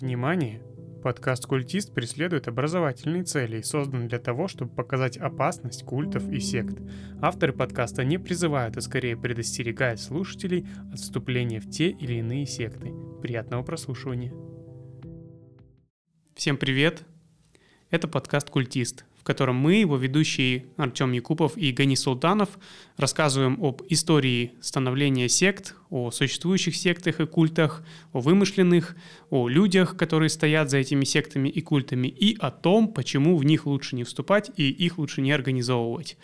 Внимание! Подкаст «Культист» преследует образовательные цели и создан для того, чтобы показать опасность культов и сект. Авторы подкаста не призывают, а скорее предостерегают слушателей от вступления в те или иные секты. Приятного прослушивания! Всем привет! Это подкаст «Культист», в котором мы, его ведущие Артем Якупов и Гани Султанов, рассказываем об истории становления сект, о существующих сектах и культах, о вымышленных, о людях, которые стоят за этими сектами и культами, и о том, почему в них лучше не вступать и их лучше не организовывать.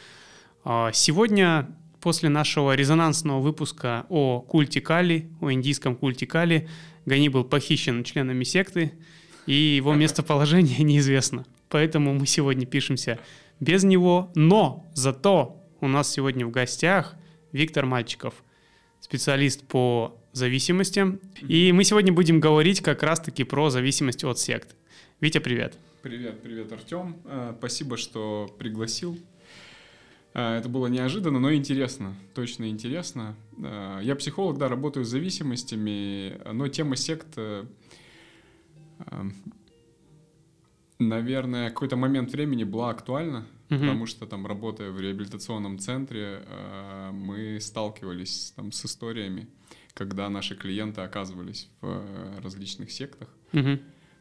А, сегодня, после нашего резонансного выпуска о культе Кали, о индийском культе Кали, Гани был похищен членами секты, и его местоположение неизвестно. Поэтому мы сегодня пишемся без него. Но зато у нас сегодня в гостях Виктор Мальчиков, специалист по зависимостям. И мы сегодня будем говорить как раз-таки про зависимость от сект. Витя, привет. Привет, привет, Артем. Спасибо, что пригласил. Это было неожиданно, но интересно, точно интересно. Я психолог, да, работаю с зависимостями, но тема сект э, наверное, какой-то момент времени была актуальна, угу. потому что там, работая в реабилитационном центре, э, мы сталкивались там с историями, когда наши клиенты оказывались в э, различных сектах. Угу.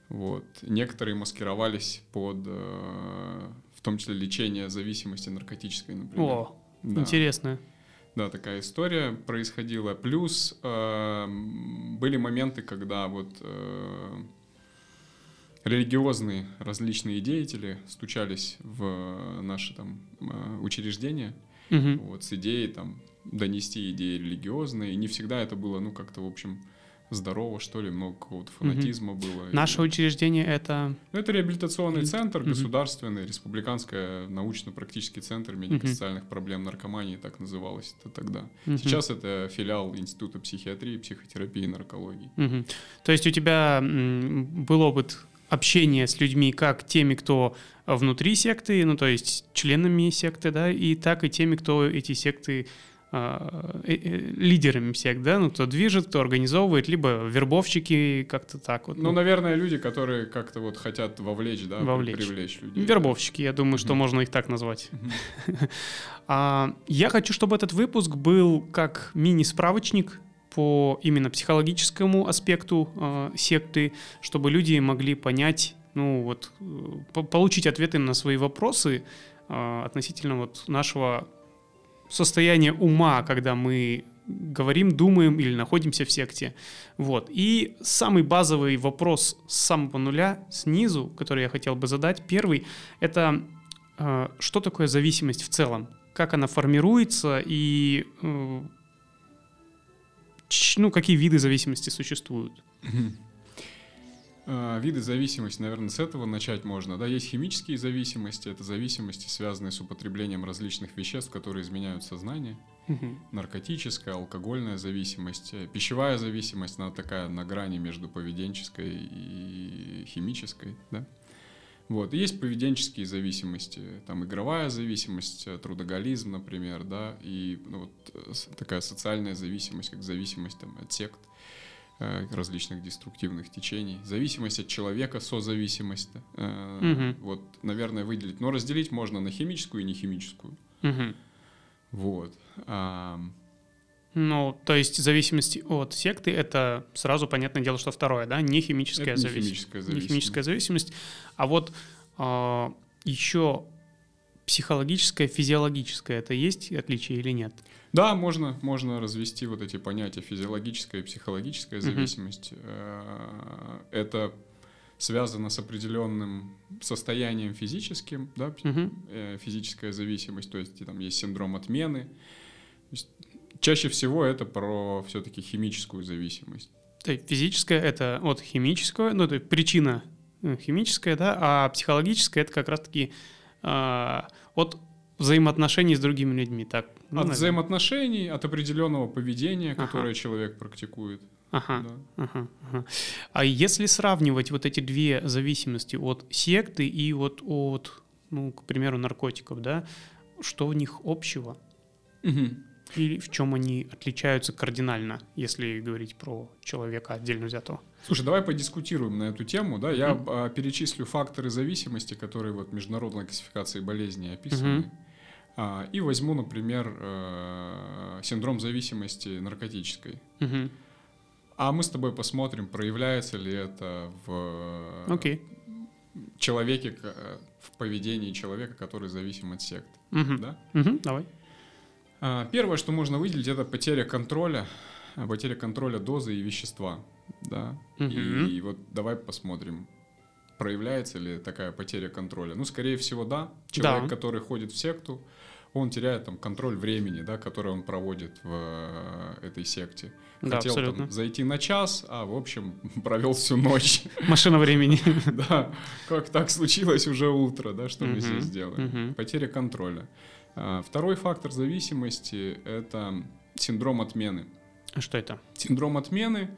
Вот. Некоторые маскировались под, э, в том числе, лечение зависимости наркотической, например. О, да. интересно. Да, такая история происходила. Плюс э, были моменты, когда вот э, религиозные различные деятели стучались в наши там э, учреждения угу. вот, с идеей там донести идеи религиозные. И не всегда это было, ну, как-то, в общем, здорово, что ли, много какого-то фанатизма угу. было. Наше и... учреждение это... Ну, это реабилитационный Реабили... центр, угу. государственный, республиканский научно-практический центр медико-социальных угу. проблем наркомании, так называлось это тогда. Угу. Сейчас это филиал Института психиатрии, психотерапии и наркологии. Угу. То есть у тебя был опыт общение с людьми, как теми, кто внутри секты, ну то есть членами секты, да, и так и теми, кто эти секты а, э, э, лидерами сект, да, ну кто движет, кто организовывает, либо вербовщики, как-то так вот. Ну, ну наверное, люди, которые как-то вот хотят вовлечь, да, вовлечь. привлечь людей. Вербовщики, я думаю, что mm-hmm. можно их так назвать. Mm-hmm. а, я хочу, чтобы этот выпуск был как мини-справочник по именно психологическому аспекту э, секты, чтобы люди могли понять, ну вот, э, получить ответы на свои вопросы э, относительно вот нашего состояния ума, когда мы говорим, думаем или находимся в секте. Вот. И самый базовый вопрос с самого нуля, снизу, который я хотел бы задать, первый, это э, что такое зависимость в целом? Как она формируется и э, ну, какие виды зависимости существуют? А, виды зависимости, наверное, с этого начать можно. Да, есть химические зависимости, это зависимости, связанные с употреблением различных веществ, которые изменяют сознание. Угу. Наркотическая, алкогольная зависимость, э, пищевая зависимость, она такая на грани между поведенческой и химической, да. Вот. И есть поведенческие зависимости, там игровая зависимость, э, трудоголизм, например, да, и ну, вот, э, такая социальная зависимость, как зависимость там, от сект, э, различных деструктивных течений, зависимость от человека, созависимость, э, угу. вот, наверное, выделить. Но разделить можно на химическую и нехимическую. Угу. Вот. Ну, то есть зависимость от секты это сразу понятное дело, что второе, да, не химическая это зависимость. Не химическая зависимость. Не химическая зависимость. А вот э, а, еще психологическая, физиологическая, это есть отличие или нет? Да, можно, можно развести вот эти понятия физиологическая и психологическая зависимость. Uh-huh. Это связано с определенным состоянием физическим, да, uh-huh. физическая зависимость, то есть там есть синдром отмены. Чаще всего это про все-таки химическую зависимость. То есть физическая это от химического, ну, то есть причина э, химическая, да, а психологическая это как раз-таки э, от взаимоотношений с другими людьми. Так, ну, от наверное. взаимоотношений, от определенного поведения, которое ага. человек практикует. Ага, да. ага, ага. А если сравнивать вот эти две зависимости от секты и вот от, ну, к примеру, наркотиков, да, что в них общего? Угу. И в чем они отличаются кардинально, если говорить про человека отдельно взятого? Слушай, давай подискутируем на эту тему. Да? Я mm-hmm. перечислю факторы зависимости, которые вот в международной классификации болезней описаны. Mm-hmm. А, и возьму, например, э, синдром зависимости наркотической. Угу. А мы с тобой посмотрим, проявляется ли это в okay. человеке, в поведении человека, который зависим от сект. Угу. Да? Угу, давай. А, первое, что можно выделить, это потеря контроля, потеря контроля дозы и вещества. Да? Угу. И, и вот давай посмотрим, проявляется ли такая потеря контроля. Ну, скорее всего, да. Человек, да. который ходит в секту, он теряет там контроль времени, да, который он проводит в э, этой секте. Да, Хотел абсолютно. там зайти на час, а в общем провел всю ночь. Машина времени. Да, как так случилось уже утро, да, что мы здесь делаем. Потеря контроля. А, второй фактор зависимости — это синдром отмены. А что это? Синдром отмены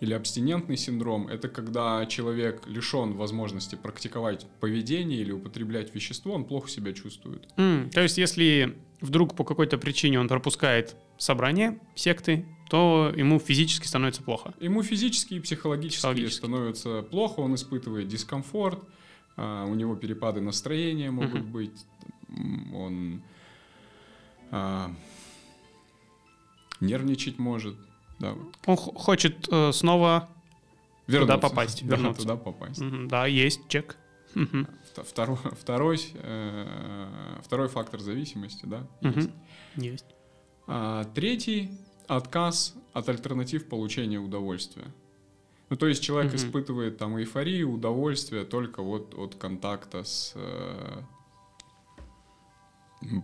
или абстинентный синдром – это когда человек лишен возможности практиковать поведение или употреблять вещество, он плохо себя чувствует. Mm, то есть, если вдруг по какой-то причине он пропускает собрание секты, то ему физически становится плохо. Ему физически и психологически, психологически. становится плохо, он испытывает дискомфорт, а, у него перепады настроения могут uh-huh. быть, он а, нервничать может. Да. Он хочет э, снова Вернуться. туда попасть. Да, вернуться. туда попасть. Угу, да, есть чек. Угу. Второй, второй, э, второй фактор зависимости, да, угу. есть. Есть. А, третий — отказ от альтернатив получения удовольствия. Ну, то есть человек угу. испытывает там эйфорию, удовольствие только вот от контакта с э,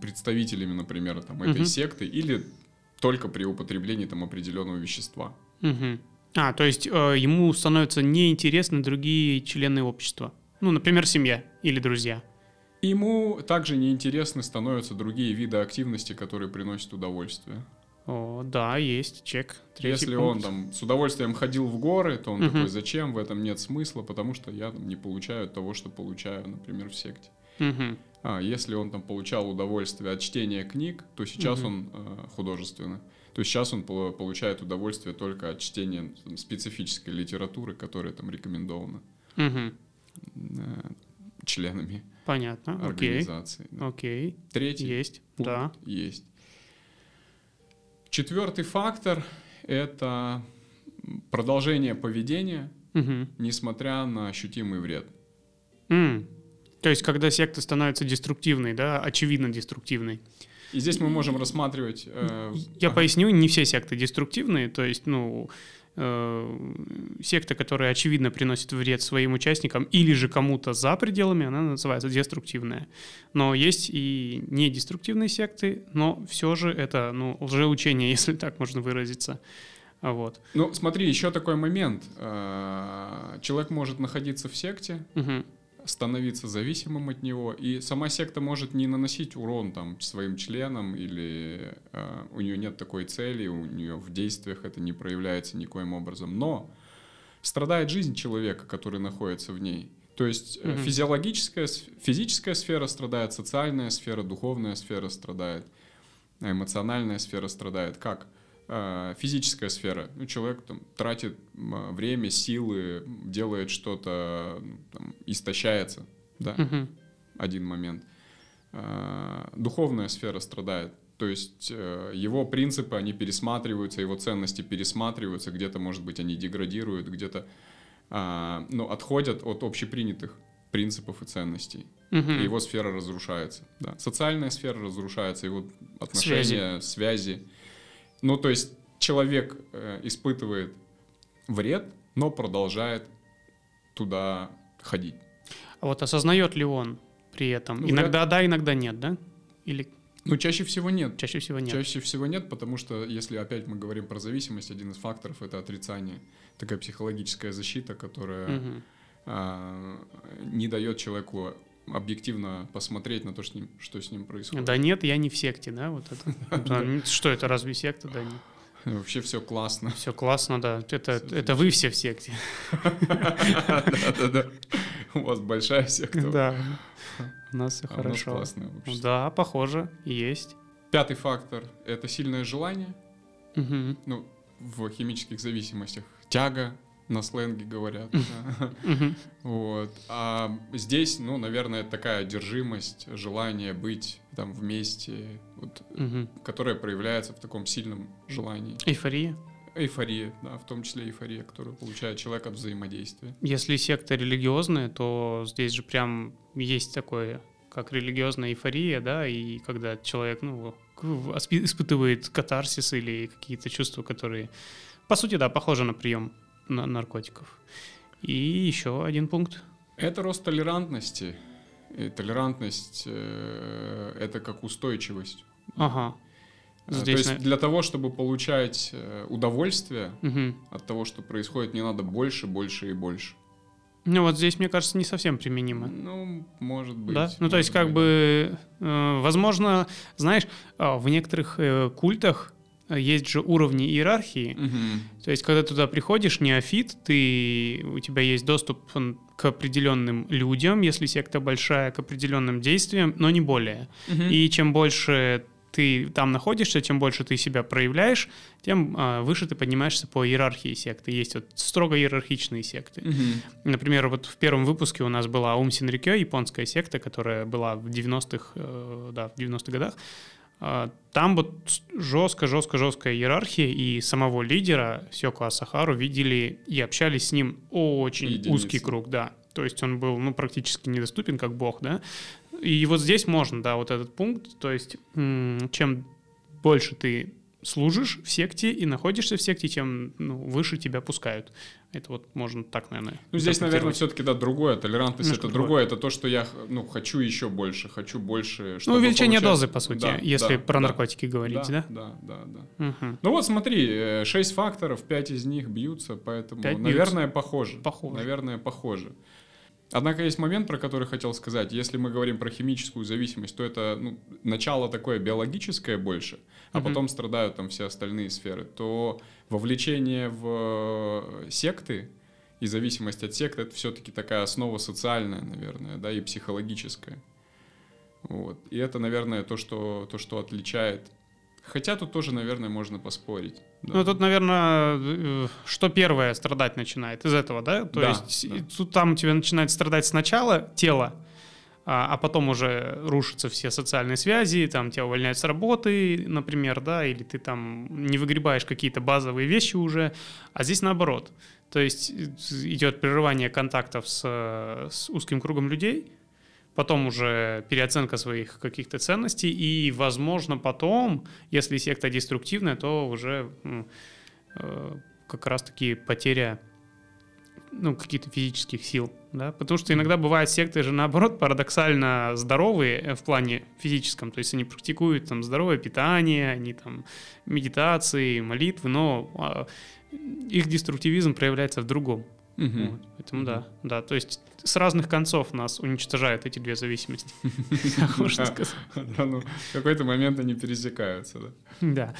представителями, например, там, этой угу. секты или только при употреблении там определенного вещества. Угу. А, то есть э, ему становятся неинтересны другие члены общества. Ну, например, семья или друзья. Ему также неинтересны становятся другие виды активности, которые приносят удовольствие. О, да, есть чек. Третий Если пункт. он там с удовольствием ходил в горы, то он угу. такой, зачем, в этом нет смысла, потому что я там не получаю того, что получаю, например, в секте. Угу. А если он там получал удовольствие от чтения книг, то сейчас угу. он э, художественно. То есть сейчас он получает удовольствие только от чтения там, специфической литературы, которая там рекомендована угу. э, членами Понятно. организации. Окей. Да. Окей. Третий есть. Пункт да. есть. Четвертый фактор — это продолжение поведения, угу. несмотря на ощутимый вред. Mm. То есть, когда секта становится деструктивной, да, очевидно деструктивной. И здесь мы можем рассматривать... Э, Я ага. поясню, не все секты деструктивные, то есть, ну, э, секта, которая очевидно приносит вред своим участникам или же кому-то за пределами, она называется деструктивная. Но есть и не деструктивные секты, но все же это, ну, лжеучение, если так можно выразиться. Вот. Ну, смотри, еще такой момент. Э, человек может находиться в секте, угу становиться зависимым от него, и сама секта может не наносить урон там своим членам, или э, у нее нет такой цели, у нее в действиях это не проявляется никоим образом, но страдает жизнь человека, который находится в ней. То есть mm-hmm. физиологическая, физическая сфера страдает, социальная сфера, духовная сфера страдает, эмоциональная сфера страдает. Как? Э, физическая сфера. Ну, человек там, тратит время, силы, делает что-то, там, истощается. Да? Угу. Один момент. Э, духовная сфера страдает. То есть э, его принципы, они пересматриваются, его ценности пересматриваются, где-то, может быть, они деградируют, где-то ну, отходят от общепринятых принципов и ценностей. Угу. И его сфера разрушается. Да. Социальная сфера разрушается, его отношения, связи. связи ну, то есть человек э, испытывает вред, но продолжает туда ходить. А вот осознает ли он при этом? Ну, иногда вряд... да, иногда нет, да? Или ну, чаще всего нет. Чаще всего нет. Чаще всего нет, потому что если опять мы говорим про зависимость, один из факторов это отрицание. Такая психологическая защита, которая угу. а, не дает человеку объективно посмотреть на то, что с ним, что с ним происходит. Да нет, я не в секте, да, вот это. Что это, разве секта, да нет? Вообще все классно. Все классно, да. Это, это вы все в секте. Да-да-да. У вас большая секта. Да. У нас все а хорошо. классное. Да, похоже, есть. Пятый фактор — это сильное желание. Ну, в химических зависимостях тяга, на сленге говорят. Вот. А здесь, ну, наверное, такая одержимость, желание быть там вместе, вот, которая проявляется в таком сильном желании. Эйфория? Эйфория, да, в том числе эйфория, которую получает человек от взаимодействия. Если секта религиозная, то здесь же прям есть такое, как религиозная эйфория, да, и когда человек, ну, испытывает катарсис или какие-то чувства, которые, по сути, да, похожи на прием наркотиков. И еще один пункт. Это рост толерантности. И толерантность э, это как устойчивость. Ага. Э, Здесь То есть на... для того, чтобы получать э, удовольствие угу. от того, что происходит, не надо больше, больше и больше. Ну вот здесь, мне кажется, не совсем применимо. Ну, может быть. Да? Ну, то есть, как быть. бы, э, возможно, знаешь, а, в некоторых э, культах есть же уровни иерархии. Угу. То есть, когда туда приходишь, неофит, ты, у тебя есть доступ к определенным людям, если секта большая, к определенным действиям, но не более. Угу. И чем больше ты там находишься, тем больше ты себя проявляешь, тем э, выше ты поднимаешься по иерархии секты. Есть вот строго иерархичные секты. Угу. Например, вот в первом выпуске у нас была Ум Синрикё, японская секта, которая была в 90-х, э, да, в 90-х годах. А, там вот жестко-жестко-жесткая иерархия, и самого лидера Сёко Асахару видели и общались с ним очень Единицы. узкий круг, да. То есть он был, ну, практически недоступен, как бог, да. И вот здесь можно, да, вот этот пункт, то есть чем больше ты служишь в секте и находишься в секте, тем ну, выше тебя пускают. Это вот можно так, наверное. Ну, здесь, наверное, все-таки, да, другое. Толерантность Немножко это другое. другое. Это то, что я, ну, хочу еще больше, хочу больше. Ну, увеличение получать... дозы, по сути, да, если да, про да, наркотики говорить, да? Да, да, да. да. Угу. Ну вот смотри, э, шесть факторов, пять из них бьются, поэтому, 5 наверное, бьются. похоже. Похоже. Наверное, похоже. Однако есть момент, про который хотел сказать. Если мы говорим про химическую зависимость, то это ну, начало такое биологическое больше, а угу. потом страдают там все остальные сферы. То вовлечение в э, секты и зависимость от секты это все-таки такая основа социальная, наверное, да, и психологическая. Вот. И это, наверное, то, что, то, что отличает Хотя тут тоже, наверное, можно поспорить. Да. Ну, тут, наверное, э, что первое страдать начинает из этого, да? То да, есть да. тут там тебе начинает страдать сначала тело, а, а потом уже рушатся все социальные связи, там тебя увольняют с работы, например, да, или ты там не выгребаешь какие-то базовые вещи уже, а здесь наоборот. То есть идет прерывание контактов с, с узким кругом людей, потом уже переоценка своих каких-то ценностей, и, возможно, потом, если секта деструктивная, то уже э, как раз-таки потеря ну, каких-то физических сил, да, потому что иногда бывают секты же, наоборот, парадоксально здоровые э, в плане физическом, то есть они практикуют там здоровое питание, они там медитации, молитвы, но а, их деструктивизм проявляется в другом. Угу. Вот, поэтому да, да, то есть с разных концов нас уничтожают эти две зависимости. Можно сказать. Да, ну, в какой-то момент они пересекаются, да. Да.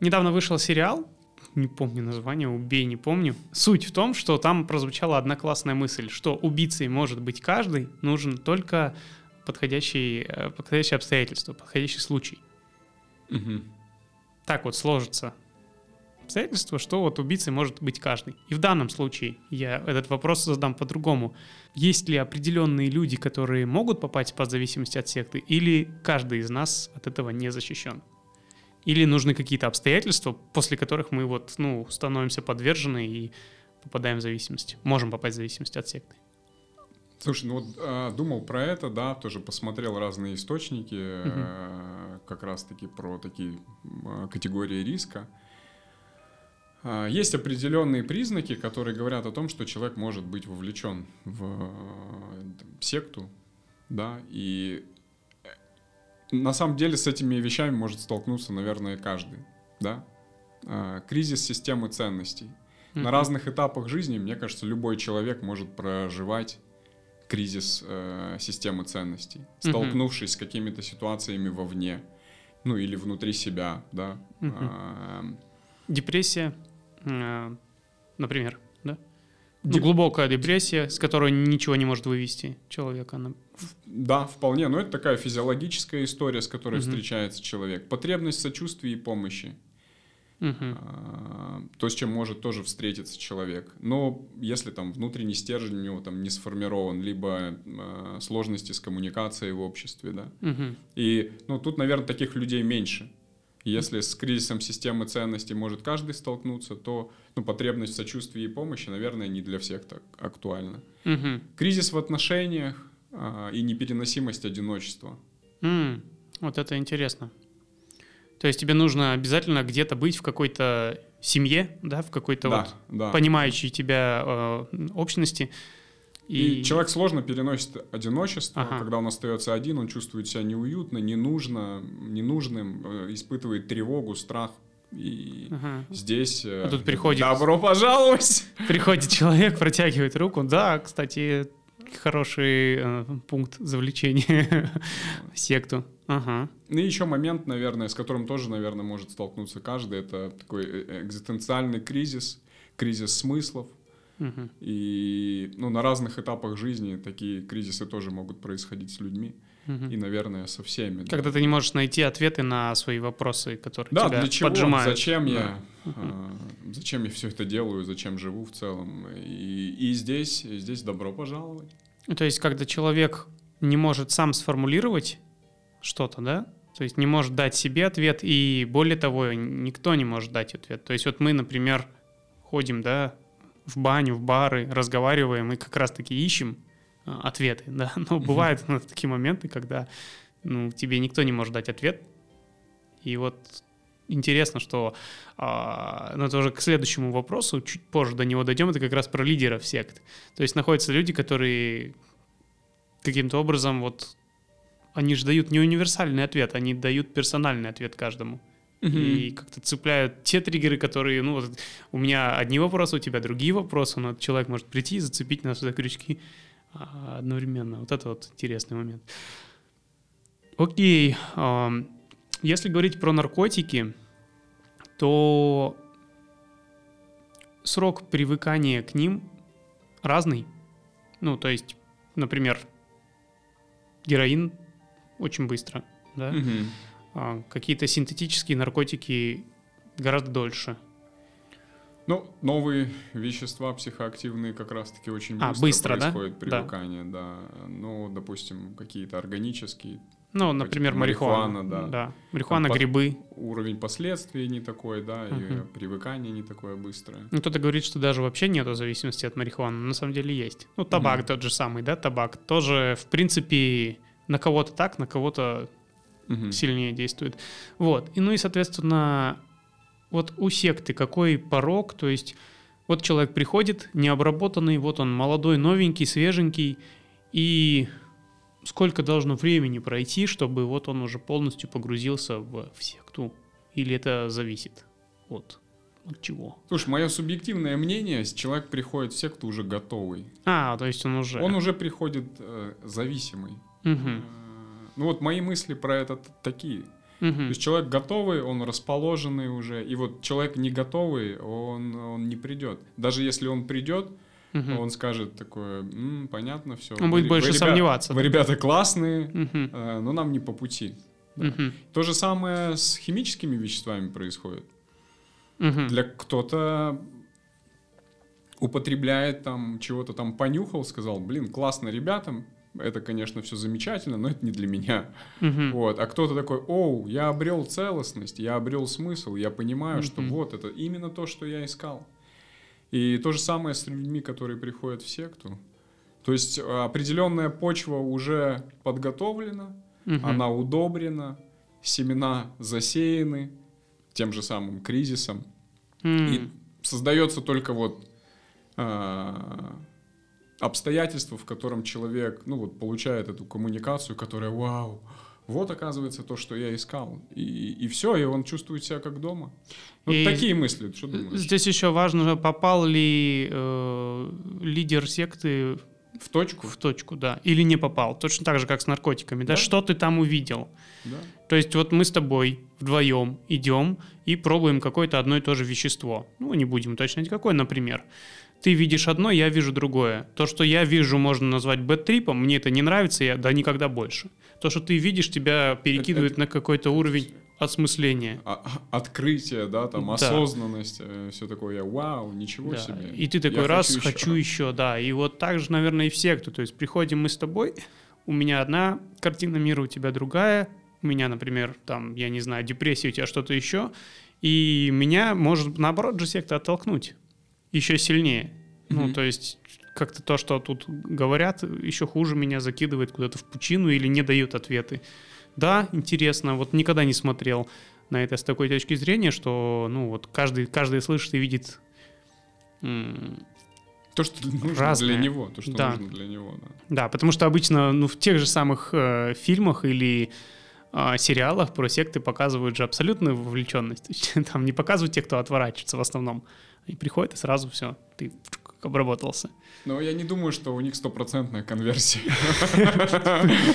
Недавно вышел сериал, не помню название, убей, не помню. Суть в том, что там прозвучала одна классная мысль, что убийцей может быть каждый, нужен только подходящий, э, подходящие обстоятельства, подходящий случай. Угу. Так вот сложится обстоятельства, что вот убийцей может быть каждый. И в данном случае я этот вопрос задам по-другому. Есть ли определенные люди, которые могут попасть под зависимость от секты, или каждый из нас от этого не защищен? Или нужны какие-то обстоятельства, после которых мы вот, ну, становимся подвержены и попадаем в зависимость, можем попасть в зависимость от секты? Слушай, ну вот э, думал про это, да, тоже посмотрел разные источники, э, как раз-таки про такие э, категории риска. А, есть определенные признаки, которые говорят о том, что человек может быть вовлечен в там, секту, да, и э, на самом деле с этими вещами может столкнуться, наверное, каждый, да. А, кризис системы ценностей. Mm-hmm. На разных этапах жизни, мне кажется, любой человек может проживать кризис э, системы ценностей, столкнувшись mm-hmm. с какими-то ситуациями вовне, ну или внутри себя, да. Mm-hmm. Депрессия. Э, например, да? Ну, глубокая депрессия, с которой ничего не может вывести человека. Она... Да, вполне. Но это такая физиологическая история, с которой угу. встречается человек. Потребность в сочувствии и помощи. Угу. То, с чем может тоже встретиться человек. Но если там внутренний стержень у него там не сформирован, либо а, сложности с коммуникацией в обществе, да. Угу. И ну, тут, наверное, таких людей меньше. Если с кризисом системы ценностей может каждый столкнуться, то ну, потребность в сочувствии и помощи, наверное, не для всех так актуальна. Угу. Кризис в отношениях а, и непереносимость одиночества. Mm, вот это интересно. То есть тебе нужно обязательно где-то быть в какой-то семье, да, в какой-то да, вот да. понимающей тебя э, общности. И... и человек сложно переносит одиночество, ага. когда он остается один, он чувствует себя неуютно, ненужно, ненужным, э, испытывает тревогу, страх. И ага. здесь а тут приходит... добро пожаловать! Приходит человек, протягивает руку. Да, кстати, хороший э, пункт завлечения секту. Ага. Ну и еще момент, наверное, с которым тоже, наверное, может столкнуться каждый, это такой э, экзистенциальный кризис, кризис смыслов. Угу. И ну, на разных этапах жизни такие кризисы тоже могут происходить с людьми. Угу. И, наверное, со всеми. Когда да. ты не можешь найти ответы на свои вопросы, которые да, тебя для чего? поджимают. Зачем да. я? А, зачем я все это делаю? Зачем живу в целом? И, и здесь, здесь добро пожаловать. То есть, когда человек не может сам сформулировать что-то, да? То есть не может дать себе ответ, и более того, никто не может дать ответ. То есть вот мы, например, ходим, да, в баню, в бары, разговариваем и как раз-таки ищем а, ответы, да. Но бывают mm-hmm. такие моменты, когда ну, тебе никто не может дать ответ. И вот интересно, что а, ну, это уже к следующему вопросу, чуть позже до него дойдем, это как раз про лидеров сект. То есть находятся люди, которые каким-то образом вот они же дают не универсальный ответ, они дают персональный ответ каждому. Угу. И как-то цепляют те триггеры, которые, ну, вот у меня одни вопросы, у тебя другие вопросы, но человек может прийти и зацепить нас за крючки а, одновременно. Вот это вот интересный момент. Окей. Если говорить про наркотики, то срок привыкания к ним разный. Ну, то есть, например, героин очень быстро, да. Угу. А, какие-то синтетические наркотики гораздо дольше. Ну, новые вещества психоактивные как раз-таки очень быстро, а, быстро происходит да? привыкание, да. да. Ну, допустим, какие-то органические. Ну, например, марихуана. да. да. Марихуана, Там грибы. Уровень последствий не такой, да, угу. и привыкание не такое быстрое. Ну, кто-то говорит, что даже вообще нету зависимости от марихуаны, но на самом деле есть. Ну, табак угу. тот же самый, да, табак. Тоже, в принципе, на кого-то так, на кого-то угу. сильнее действует. Вот. И, ну и, соответственно, вот у секты какой порог, то есть вот человек приходит, необработанный, вот он молодой, новенький, свеженький, и сколько должно времени пройти, чтобы вот он уже полностью погрузился в, в секту? Или это зависит от, от чего? Слушай, мое субъективное мнение, человек приходит в секту уже готовый. А, то есть он уже... Он уже приходит э, зависимый. Угу. Ну вот мои мысли про это такие. Угу. То есть человек готовый, он расположенный уже, и вот человек не готовый, он, он не придет. Даже если он придет, угу. он скажет такое, М, понятно, все. Он будет вы, больше вы, сомневаться. Вы, ребята, классные, угу. э, но нам не по пути. Да. Угу. То же самое с химическими веществами происходит. Угу. Для кто-то употребляет там чего-то там понюхал, сказал, блин, классно ребятам, это, конечно, все замечательно, но это не для меня. Uh-huh. Вот. А кто-то такой, оу, я обрел целостность, я обрел смысл, я понимаю, uh-huh. что вот это именно то, что я искал. И то же самое с людьми, которые приходят в секту. То есть а, определенная почва уже подготовлена, uh-huh. она удобрена, семена засеяны тем же самым кризисом. Uh-huh. И создается только вот а, обстоятельство, в котором человек, ну вот, получает эту коммуникацию, которая, вау, вот оказывается то, что я искал. И, и все, и он чувствует себя как дома. Вот и такие мысли, что думаешь? Здесь еще важно, попал ли э, лидер секты в точку? В точку, да. Или не попал. Точно так же, как с наркотиками. Да? да? Что ты там увидел? Да. То есть вот мы с тобой вдвоем идем и пробуем какое-то одно и то же вещество. Ну, не будем уточнять, какое, например. Ты видишь одно, я вижу другое. То, что я вижу, можно назвать бэт-трипом, мне это не нравится, я да никогда больше. То, что ты видишь, тебя перекидывает это, на какой-то уровень осмысления. А, открытие, да, там, да. осознанность, э, все такое, я, вау, ничего да. себе. И ты такой, я раз, хочу, хочу еще. еще, да. И вот так же, наверное, и все, кто, то есть приходим мы с тобой, у меня одна картина мира, у тебя другая, у меня, например, там, я не знаю, депрессия, у тебя что-то еще, и меня может, наоборот, же секта оттолкнуть еще сильнее. Mm-hmm. Ну, то есть как-то то, что тут говорят, еще хуже меня закидывает куда-то в пучину или не дают ответы. Да, интересно, вот никогда не смотрел на это с такой точки зрения, что, ну, вот каждый, каждый слышит и видит то, что нужно разное. для него, то, что да. нужно для него, да. Да, потому что обычно, ну, в тех же самых э, фильмах или э, сериалах про секты показывают же абсолютную вовлеченность. Там не показывают тех, кто отворачивается в основном. Они приходят и сразу все, ты обработался. Но я не думаю, что у них стопроцентная конверсия.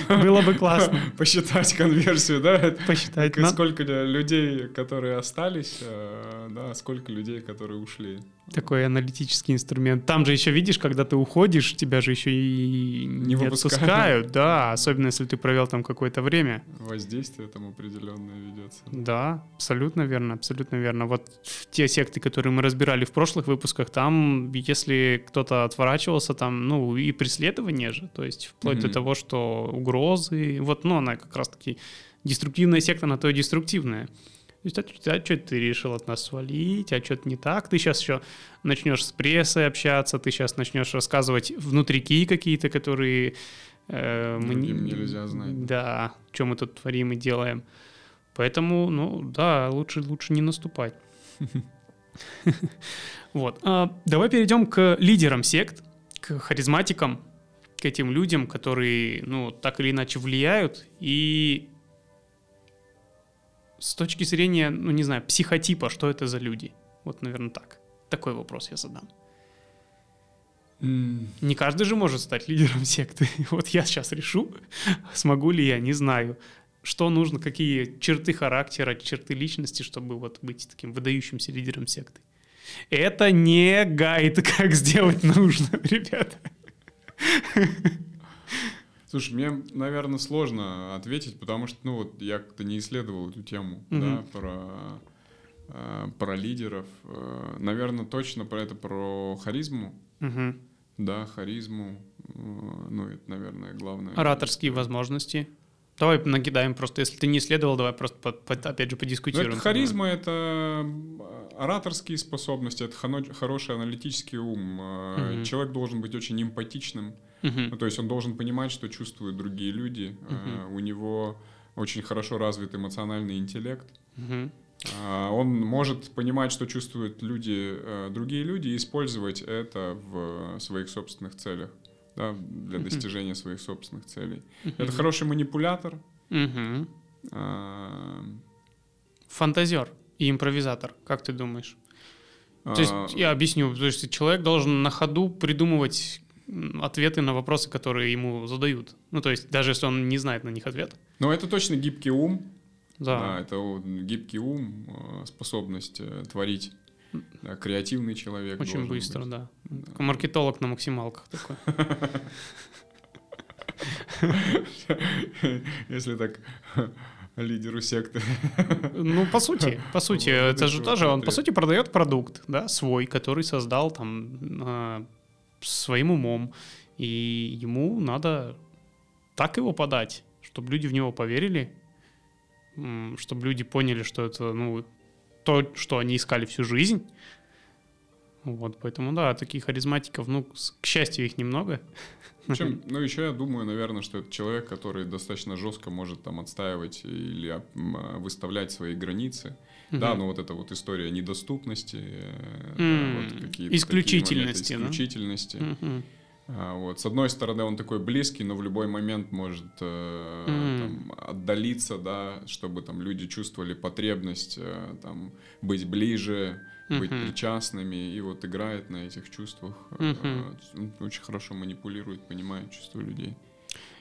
Было бы классно. Посчитать конверсию, да? Посчитать. Сколько людей, которые остались, э, да, сколько людей, которые ушли. Такой аналитический инструмент. Там же еще видишь, когда ты уходишь, тебя же еще и не, не отпускают, да, особенно если ты провел там какое-то время. Воздействие там определенное ведется. Да, абсолютно верно, абсолютно верно. Вот те секты, которые мы разбирали в прошлых выпусках, там, если кто-то отворачивался, там, ну, и преследование же, то есть вплоть mm-hmm. до того, что угрозы, вот, ну, она как раз-таки деструктивная секта, она то и деструктивная. То есть, а, а что ты решил от нас свалить, а что-то не так? Ты сейчас еще начнешь с прессой общаться, ты сейчас начнешь рассказывать внутрики какие-то, которые... Э, мы не, нельзя знать. Да, что мы тут творим и делаем. Поэтому, ну, да, лучше, лучше не наступать. Вот. А, давай перейдем к лидерам сект, к харизматикам, к этим людям, которые, ну, так или иначе влияют и с точки зрения, ну, не знаю, психотипа, что это за люди? Вот, наверное, так. Такой вопрос я задам. Mm. Не каждый же может стать лидером секты. Вот я сейчас решу, смогу ли я, не знаю. Что нужно, какие черты характера, черты личности, чтобы вот быть таким выдающимся лидером секты. Это не гайд, как сделать нужно, ребята. Слушай, мне, наверное, сложно ответить, потому что, ну вот, я как-то не исследовал эту тему, mm-hmm. да, про, э, про лидеров. Э, наверное, точно про это, про харизму. Mm-hmm. Да, харизму. Э, ну, это, наверное, главное. Ораторские возможности. Давай накидаем просто, если ты не исследовал, давай просто по, по, опять же подискутируем. Ну, это харизма, это ораторские способности, это хороший аналитический ум. Mm-hmm. Человек должен быть очень эмпатичным. Uh-huh. Ну, то есть он должен понимать, что чувствуют другие люди. Uh-huh. Uh, у него очень хорошо развит эмоциональный интеллект. Uh-huh. Uh, он может понимать, что чувствуют люди, uh, другие люди, и использовать это в своих собственных целях, да, для uh-huh. достижения своих собственных целей. Uh-huh. Это хороший манипулятор. Uh-huh. Uh, Фантазер и импровизатор, как ты думаешь? То есть, я объясню, то есть человек должен на ходу придумывать ответы на вопросы, которые ему задают. Ну, то есть, даже если он не знает на них ответ. Ну, это точно гибкий ум. Да. да это гибкий ум, э, способность э, творить. Да, креативный человек. Очень быстро, быть. да. да. Маркетолог на максималках такой. Если так лидеру секты. Ну, по сути, по сути, это же тоже, он, по сути, продает продукт, да, свой, который создал там а, своим умом, и ему надо так его подать, чтобы люди в него поверили, чтобы люди поняли, что это, ну, то, что они искали всю жизнь. Вот, поэтому, да, таких харизматиков, ну, к счастью, их немного. Причем, ну, еще я думаю, наверное, что это человек, который достаточно жестко может там отстаивать или а, выставлять свои границы. Угу. Да, но вот эта вот история недоступности, mm. да, вот какие-то исключительности, моменты, исключительности. Да? А, вот. С одной стороны, он такой близкий, но в любой момент может э, mm. там, отдалиться, да, чтобы там люди чувствовали потребность э, там, быть ближе, mm-hmm. быть причастными, и вот играет на этих чувствах. Mm-hmm. Э, очень хорошо манипулирует, понимает чувства людей.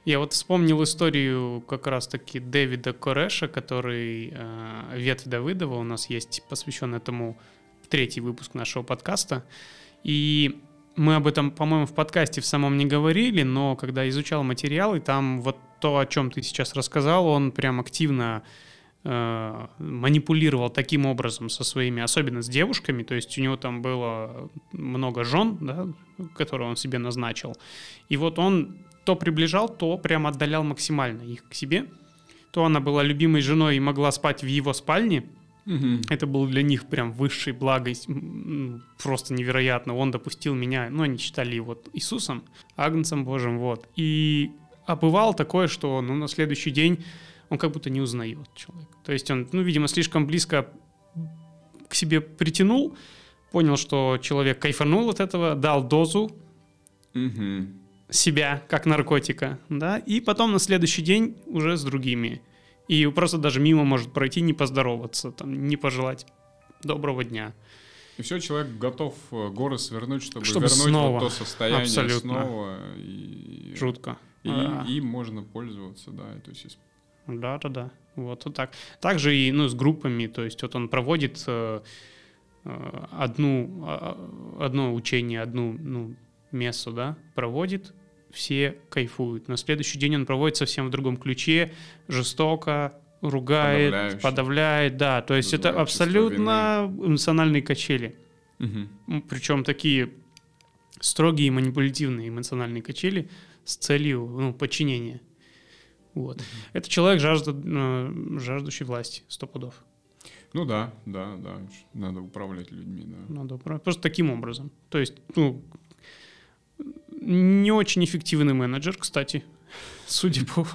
Я вот вспомнил историю как раз-таки Дэвида Кореша, который э, «Ветвь Давыдова», у нас есть посвящен этому третий выпуск нашего подкаста. И мы об этом, по-моему, в подкасте в самом не говорили, но когда изучал материалы, там вот то, о чем ты сейчас рассказал, он прям активно э, манипулировал таким образом со своими, особенно с девушками, то есть у него там было много жен, да, которые он себе назначил, и вот он то приближал, то прям отдалял максимально их к себе, то она была любимой женой и могла спать в его спальне, Угу. Это был для них прям высшей благость, просто невероятно. Он допустил меня, ну, они считали его Иисусом, Агнцем Божьим, вот. И а бывало такое, что, ну, на следующий день он как будто не узнает человека. То есть он, ну, видимо, слишком близко к себе притянул, понял, что человек кайфанул от этого, дал дозу угу. Себя как наркотика, да, и потом на следующий день уже с другими и просто даже мимо может пройти, не поздороваться, там, не пожелать доброго дня. И все, человек готов э, горы свернуть, чтобы, чтобы вернуть снова. Вот то состояние Абсолютно. снова. И, Жутко. И а. им можно пользоваться, да. То есть... Да, да, да. Вот, вот так. Также и ну, с группами, то есть вот он проводит э, э одну, э, одно учение, одну ну, мессу, да, проводит, все кайфуют. На следующий день он проводит совсем в другом ключе, жестоко, ругает, подавляет, да. То есть это абсолютно эмоциональные качели. Угу. Причем такие строгие манипулятивные эмоциональные качели с целью ну, подчинения. Вот. Угу. Это человек, жажда, э, жаждущий власти, сто пудов. Ну да, да, да. Надо управлять людьми, да. Надо управлять. Просто таким образом. То есть, ну, не очень эффективный менеджер, кстати, судя по...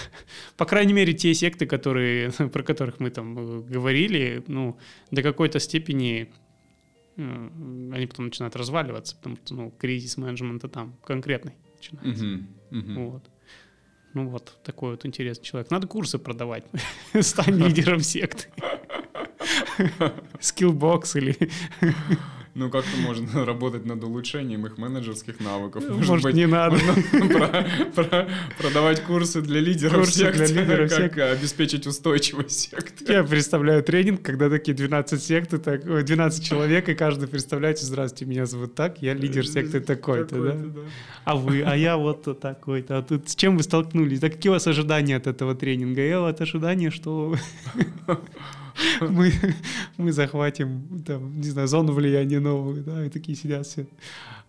По крайней мере, те секты, которые, про которых мы там э, говорили, ну, до какой-то степени э, они потом начинают разваливаться, потому что, ну, кризис менеджмента там конкретный начинается. Uh-huh, uh-huh. Вот. Ну вот, такой вот интересный человек. Надо курсы продавать. Стань лидером секты. Skillbox или... Ну, как-то можно работать над улучшением их менеджерских навыков. Может, Может быть, не надо. Про, про, продавать курсы для лидеров курсы сект, для лидеров как сект. обеспечить устойчивость секты. Я представляю тренинг, когда такие 12 секты, так, 12 человек, и каждый представляете, здравствуйте, меня зовут так, я лидер секты такой-то, да? да? А вы, а я вот такой-то. А тут с чем вы столкнулись? Да какие у вас ожидания от этого тренинга? Я вот ожидания, что мы, мы захватим, там, не знаю, зону влияния новую, да, и такие сидят все.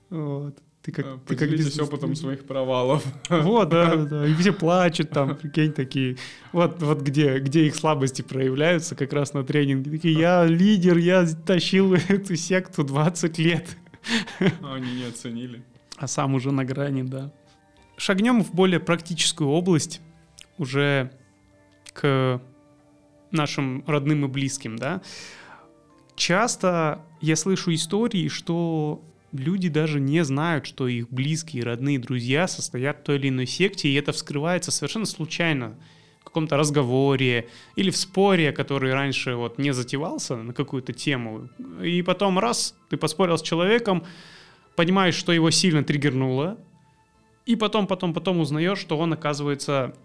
Вот. Ты как, а, ты как бизнес... опытом своих провалов. Вот, да, да, да. И все плачут там, прикинь, такие. Вот, вот где, где их слабости проявляются как раз на тренинге. Такие, я лидер, я тащил эту секту 20 лет. А они не оценили. А сам уже на грани, да. Шагнем в более практическую область, уже к нашим родным и близким, да, часто я слышу истории, что люди даже не знают, что их близкие, родные, друзья состоят в той или иной секте, и это вскрывается совершенно случайно в каком-то разговоре или в споре, который раньше вот не затевался на какую-то тему. И потом раз, ты поспорил с человеком, понимаешь, что его сильно триггернуло, и потом, потом, потом узнаешь, что он оказывается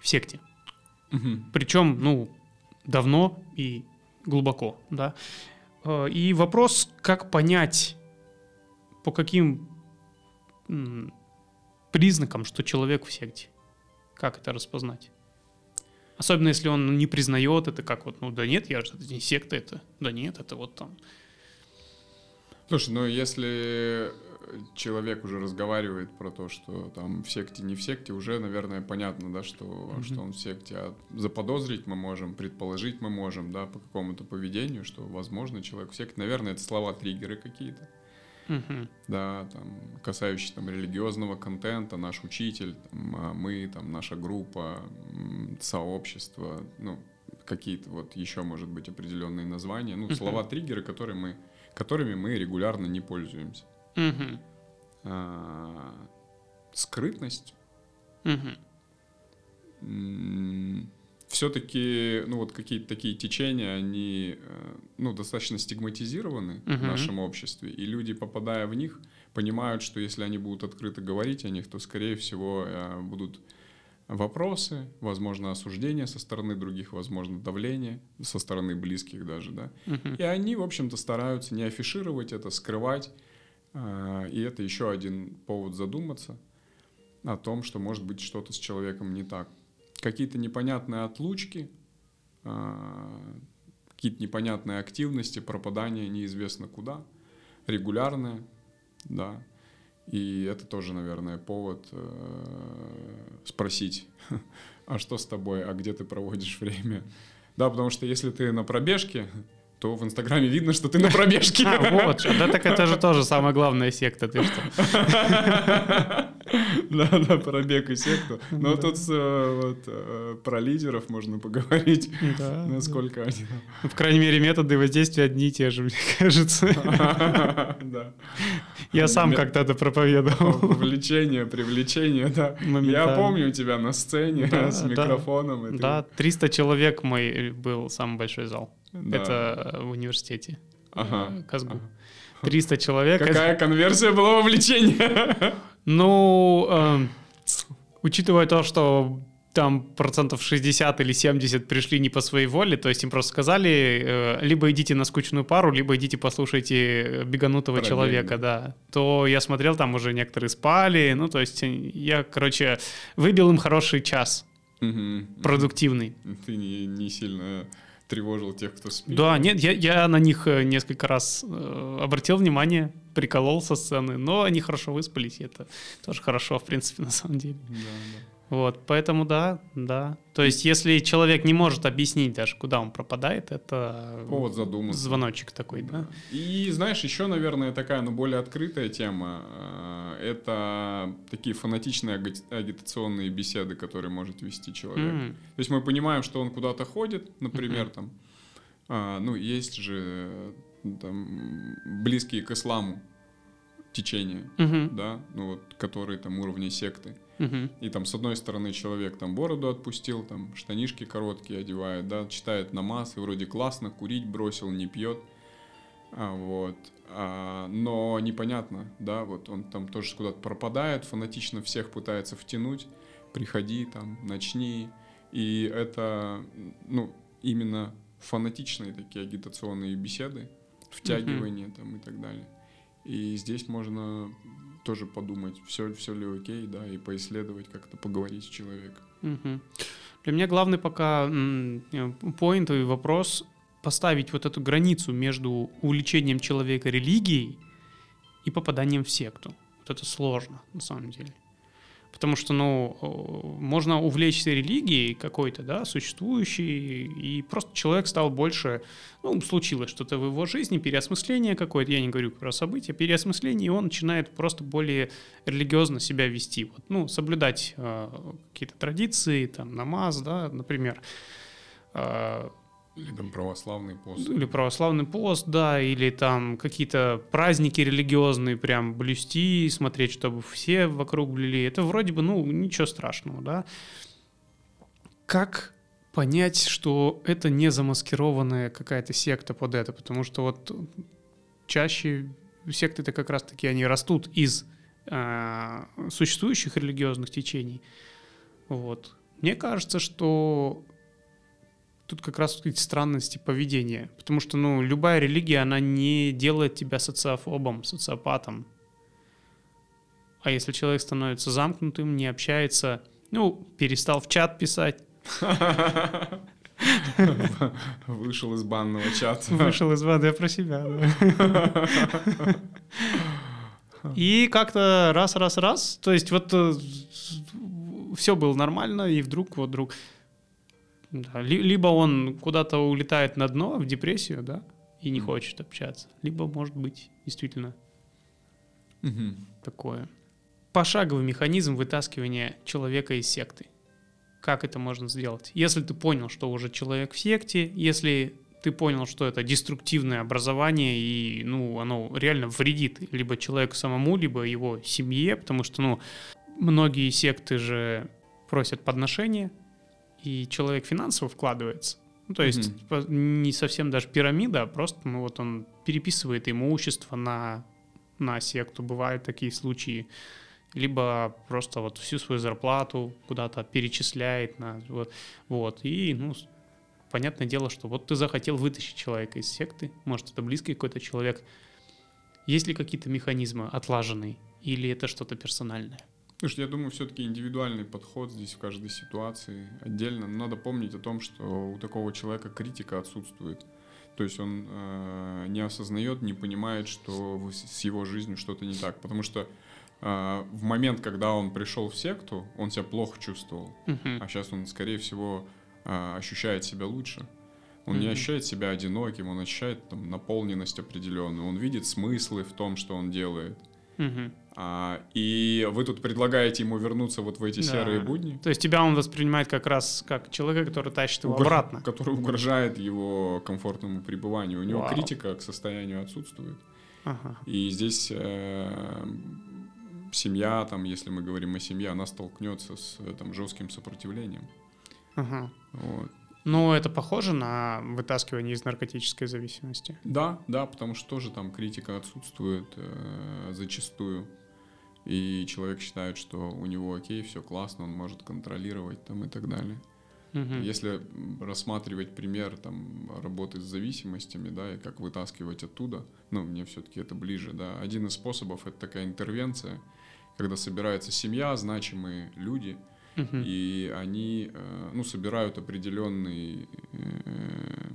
в секте. Угу. Причем, ну, давно и глубоко, да. Э, и вопрос, как понять, по каким признакам, что человек в секте. Как это распознать? Особенно если он не признает это, как вот, ну да нет, я же это не секта, это, да нет, это вот там. Слушай, ну если человек уже разговаривает про то, что там в секте, не в секте, уже, наверное, понятно, да, что, mm-hmm. что он в секте. А заподозрить мы можем, предположить мы можем, да, по какому-то поведению, что, возможно, человек в секте. Наверное, это слова-триггеры какие-то. Uh-huh. Да, там, касающиеся там религиозного контента, наш учитель, там, а мы, там, наша группа, сообщество, ну, какие-то вот еще, может быть, определенные названия, ну, слова-триггеры, которые мы, которыми мы регулярно не пользуемся. Угу. А, скрытность. Угу. Все-таки, ну вот какие-то такие течения, они, э, ну, достаточно стигматизированы угу. в нашем обществе, и люди, попадая в них, понимают, что если они будут открыто говорить о них, то, скорее всего, э, будут вопросы, возможно, осуждение со стороны других, возможно, давление со стороны близких даже, да. Угу. И они, в общем-то, стараются не афишировать это, скрывать, и это еще один повод задуматься о том, что может быть что-то с человеком не так. Какие-то непонятные отлучки, а, какие-то непонятные активности, пропадание неизвестно куда, регулярные, да. И это тоже, наверное, повод э, спросить, а что с тобой, а где ты проводишь время? Да, потому что если ты на пробежке, то в Инстаграме видно, что ты на пробежке. А, вот, да так это же тоже самая главная секта, ты что? Да, да, про бег и секту. Но тут э, вот э, про лидеров можно поговорить, насколько они... В крайней мере, методы воздействия одни и те же, мне кажется. Да. Я сам когда-то проповедовал. Влечение, привлечение, да. Я помню тебя на сцене с микрофоном. Да, 300 человек мой был самый большой зал. Это в университете. Ага. Казгу. 300 человек. Какая конверсия была вовлечения? Ну, э, учитывая то, что там процентов 60 или 70 пришли не по своей воле, то есть им просто сказали, э, либо идите на скучную пару, либо идите послушайте беганутого Параллельно. человека, да. То я смотрел, там уже некоторые спали, ну, то есть я, короче, выбил им хороший час, угу. продуктивный. Ты не, не сильно тревожил тех, кто спит. Да, нет, я, я на них э, несколько раз э, обратил внимание, приколол со сцены, но они хорошо выспались, и это тоже хорошо, в принципе, на самом деле. Да, да. Вот, поэтому да, да. То есть, если человек не может объяснить даже, куда он пропадает, это повод задуматься. Звоночек такой, да. да. И знаешь, еще, наверное, такая, ну, более открытая тема, э, это такие фанатичные агитационные беседы, которые может вести человек. Mm. То есть мы понимаем, что он куда-то ходит, например, mm-hmm. там, а, ну, есть же там близкие к исламу течения, mm-hmm. да, ну вот, которые там уровня секты. Угу. И там с одной стороны человек там бороду отпустил, там штанишки короткие одевает, да, читает намаз, и вроде классно, курить бросил, не пьет. А, вот. А, но непонятно, да, вот он там тоже куда-то пропадает, фанатично всех пытается втянуть, приходи там, начни. И это, ну, именно фанатичные такие агитационные беседы, втягивание mm там и так далее. И здесь можно тоже подумать, все, все ли окей, да, и поисследовать, как-то поговорить с человеком. Угу. Для меня главный пока поинт и вопрос поставить вот эту границу между увлечением человека религией и попаданием в секту. Вот это сложно, на самом деле. Потому что, ну, можно увлечься религией какой-то, да, существующей, и просто человек стал больше, ну, случилось что-то в его жизни, переосмысление какое-то, я не говорю про события, переосмысление, и он начинает просто более религиозно себя вести, вот, ну, соблюдать э, какие-то традиции, там, намаз, да, например, э, или там православный пост. Или православный пост, да, или там какие-то праздники религиозные прям блюсти, смотреть, чтобы все вокруг блюли. Это вроде бы, ну, ничего страшного, да. Как понять, что это не замаскированная какая-то секта под это? Потому что вот чаще секты-то как раз-таки они растут из э, существующих религиозных течений. Вот. Мне кажется, что тут как раз эти странности поведения. Потому что, ну, любая религия, она не делает тебя социофобом, социопатом. А если человек становится замкнутым, не общается, ну, перестал в чат писать. Вышел из банного чата. Вышел из банного, я про себя. И как-то раз, раз, раз, то есть вот э, все было нормально, и вдруг вот вдруг да, либо он куда-то улетает на дно, в депрессию, да, и не хочет общаться. Либо, может быть, действительно угу. такое. Пошаговый механизм вытаскивания человека из секты. Как это можно сделать? Если ты понял, что уже человек в секте, если ты понял, что это деструктивное образование, и, ну, оно реально вредит либо человеку самому, либо его семье, потому что, ну, многие секты же просят подношения, и человек финансово вкладывается. Ну, то есть mm-hmm. не совсем даже пирамида, а просто ну, вот он переписывает имущество на, на секту. Бывают такие случаи. Либо просто вот всю свою зарплату куда-то перечисляет. На, вот, вот. И, ну, понятное дело, что вот ты захотел вытащить человека из секты, может, это близкий какой-то человек, Есть ли какие-то механизмы отлаженные или это что-то персональное? Слушай, я думаю, все-таки индивидуальный подход здесь в каждой ситуации отдельно. Но надо помнить о том, что у такого человека критика отсутствует. То есть он э, не осознает, не понимает, что с его жизнью что-то не так. Потому что э, в момент, когда он пришел в секту, он себя плохо чувствовал. Uh-huh. А сейчас он, скорее всего, э, ощущает себя лучше. Он mm-hmm. не ощущает себя одиноким, он ощущает там, наполненность определенную, он видит смыслы в том, что он делает. Mm-hmm. А, и вы тут предлагаете ему вернуться вот в эти да. серые будни. То есть тебя он воспринимает как раз как человека, который тащит его Угр... обратно. Который угрожает его комфортному пребыванию. У него Вау. критика к состоянию отсутствует. Ага. И здесь э, семья, там, если мы говорим о семье, она столкнется с там, жестким сопротивлением. Ага. Вот. Но это похоже на вытаскивание из наркотической зависимости? Да, да, потому что тоже там критика отсутствует э, зачастую. И человек считает, что у него окей, все классно, он может контролировать там и так далее. Угу. Если рассматривать пример там работы с зависимостями, да, и как вытаскивать оттуда, ну, мне все-таки это ближе, да. Один из способов это такая интервенция, когда собирается семья, значимые люди, uh И они, э, ну, собирают определенный э,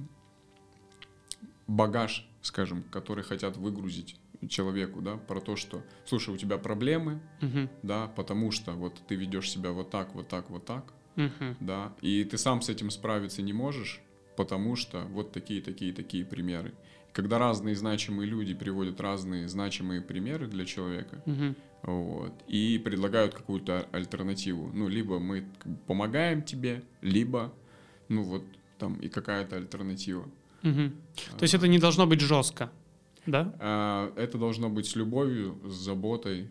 багаж, скажем, который хотят выгрузить человеку, да, про то, что, слушай, у тебя проблемы, uh да, потому что вот ты ведешь себя вот так, вот так, вот так, uh да, и ты сам с этим справиться не можешь, потому что вот такие, такие, такие примеры. Когда разные значимые люди приводят разные значимые примеры для человека, uh вот, и предлагают какую-то альтернативу. Ну, либо мы помогаем тебе, либо, ну вот, там и какая-то альтернатива. Угу. То есть это не должно быть жестко, да? А, это должно быть с любовью, с заботой,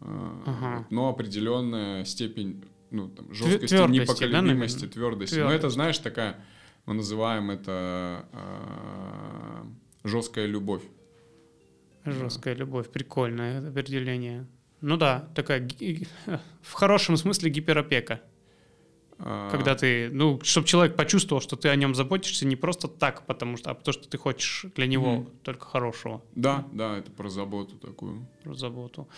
а, ага. но определенная степень ну, там, жесткости, твердости, непоколебимости, да, твердости. Твердость. Но это, знаешь, такая, мы называем это а, жесткая любовь. Жесткая любовь, прикольное определение. Ну да, такая в хорошем смысле гиперопека. А... Когда ты, ну, чтобы человек почувствовал, что ты о нем заботишься не просто так, потому что, а потому что ты хочешь для него mm. только хорошего. Да, да, это про заботу такую. Про заботу.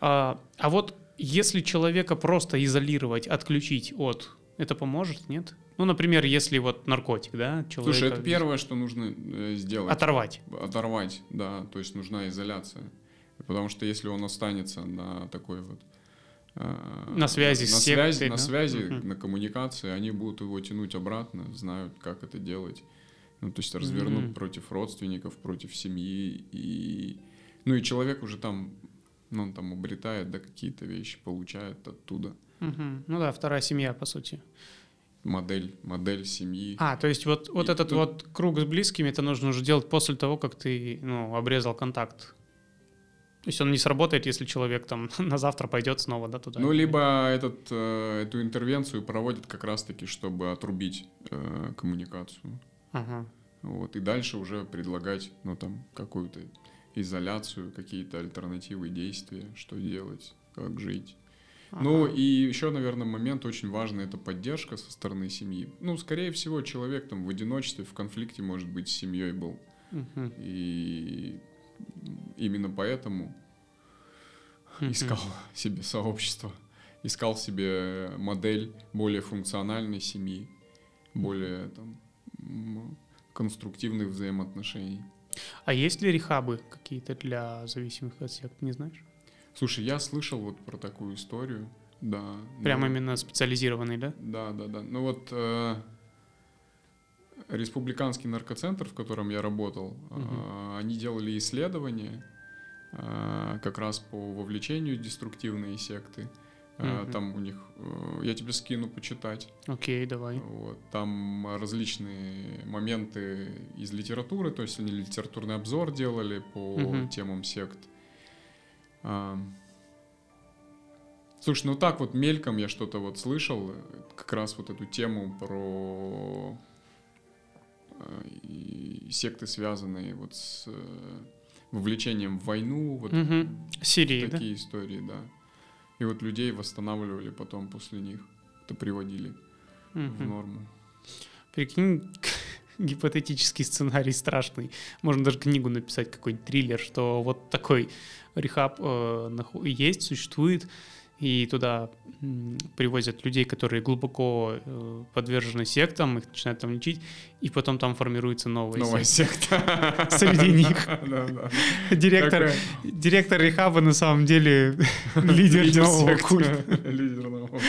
А, а вот если человека просто изолировать, отключить от, это поможет, нет? Ну, например, если вот наркотик, да, человека... Слушай, это первое, что нужно э, сделать. Оторвать. Оторвать, да, то есть нужна изоляция. Потому что если он останется на такой вот на связи на с связи, сектой, на да? связи, угу. на коммуникации, они будут его тянуть обратно, знают, как это делать. Ну, то есть развернут mm против родственников, против семьи. И... Ну и человек уже там, ну, он там обретает, да, какие-то вещи, получает оттуда. mm Ну да, вторая семья, по сути. Модель, модель семьи. А, то есть вот, вот этот тут... вот круг с близкими это нужно уже делать после того, как ты, ну, обрезал контакт то есть он не сработает, если человек там на завтра пойдет снова, да, туда. Ну, либо этот, э, эту интервенцию проводят как раз-таки, чтобы отрубить э, коммуникацию. Ага. Вот, и дальше уже предлагать, ну, там, какую-то изоляцию, какие-то альтернативы действия, что делать, как жить. Ага. Ну, и еще, наверное, момент очень важный — это поддержка со стороны семьи. Ну, скорее всего, человек там в одиночестве, в конфликте, может быть, с семьей был. Угу. И именно поэтому искал себе сообщество, искал себе модель более функциональной семьи, более там, конструктивных взаимоотношений. А есть ли рехабы какие-то для зависимых от сект, не знаешь? Слушай, я слышал вот про такую историю, да. Прямо но... именно специализированный, да? Да, да, да. Ну вот э, республиканский наркоцентр, в котором я работал, угу. они делали исследования э, как раз по вовлечению деструктивные секты. Угу. Там у них, э, я тебе скину почитать. Окей, давай. Вот, там различные моменты из литературы, то есть они литературный обзор делали по угу. темам сект. Слушай, ну так вот мельком я что-то вот слышал, как раз вот эту тему про и секты, связанные вот с э, вовлечением в войну, вот угу. Сирии, такие да? истории, да. И вот людей восстанавливали потом после них, это приводили угу. в норму. Прикинь, гипотетический сценарий страшный. Можно даже книгу написать, какой-нибудь триллер, что вот такой рехаб э, есть, существует, и туда привозят людей, которые глубоко э, подвержены сектам, их начинают там лечить, и потом там формируется новая, новая секта. Среди них. Директор, директор Рехаба на самом деле лидер нового культа. Лидер нового.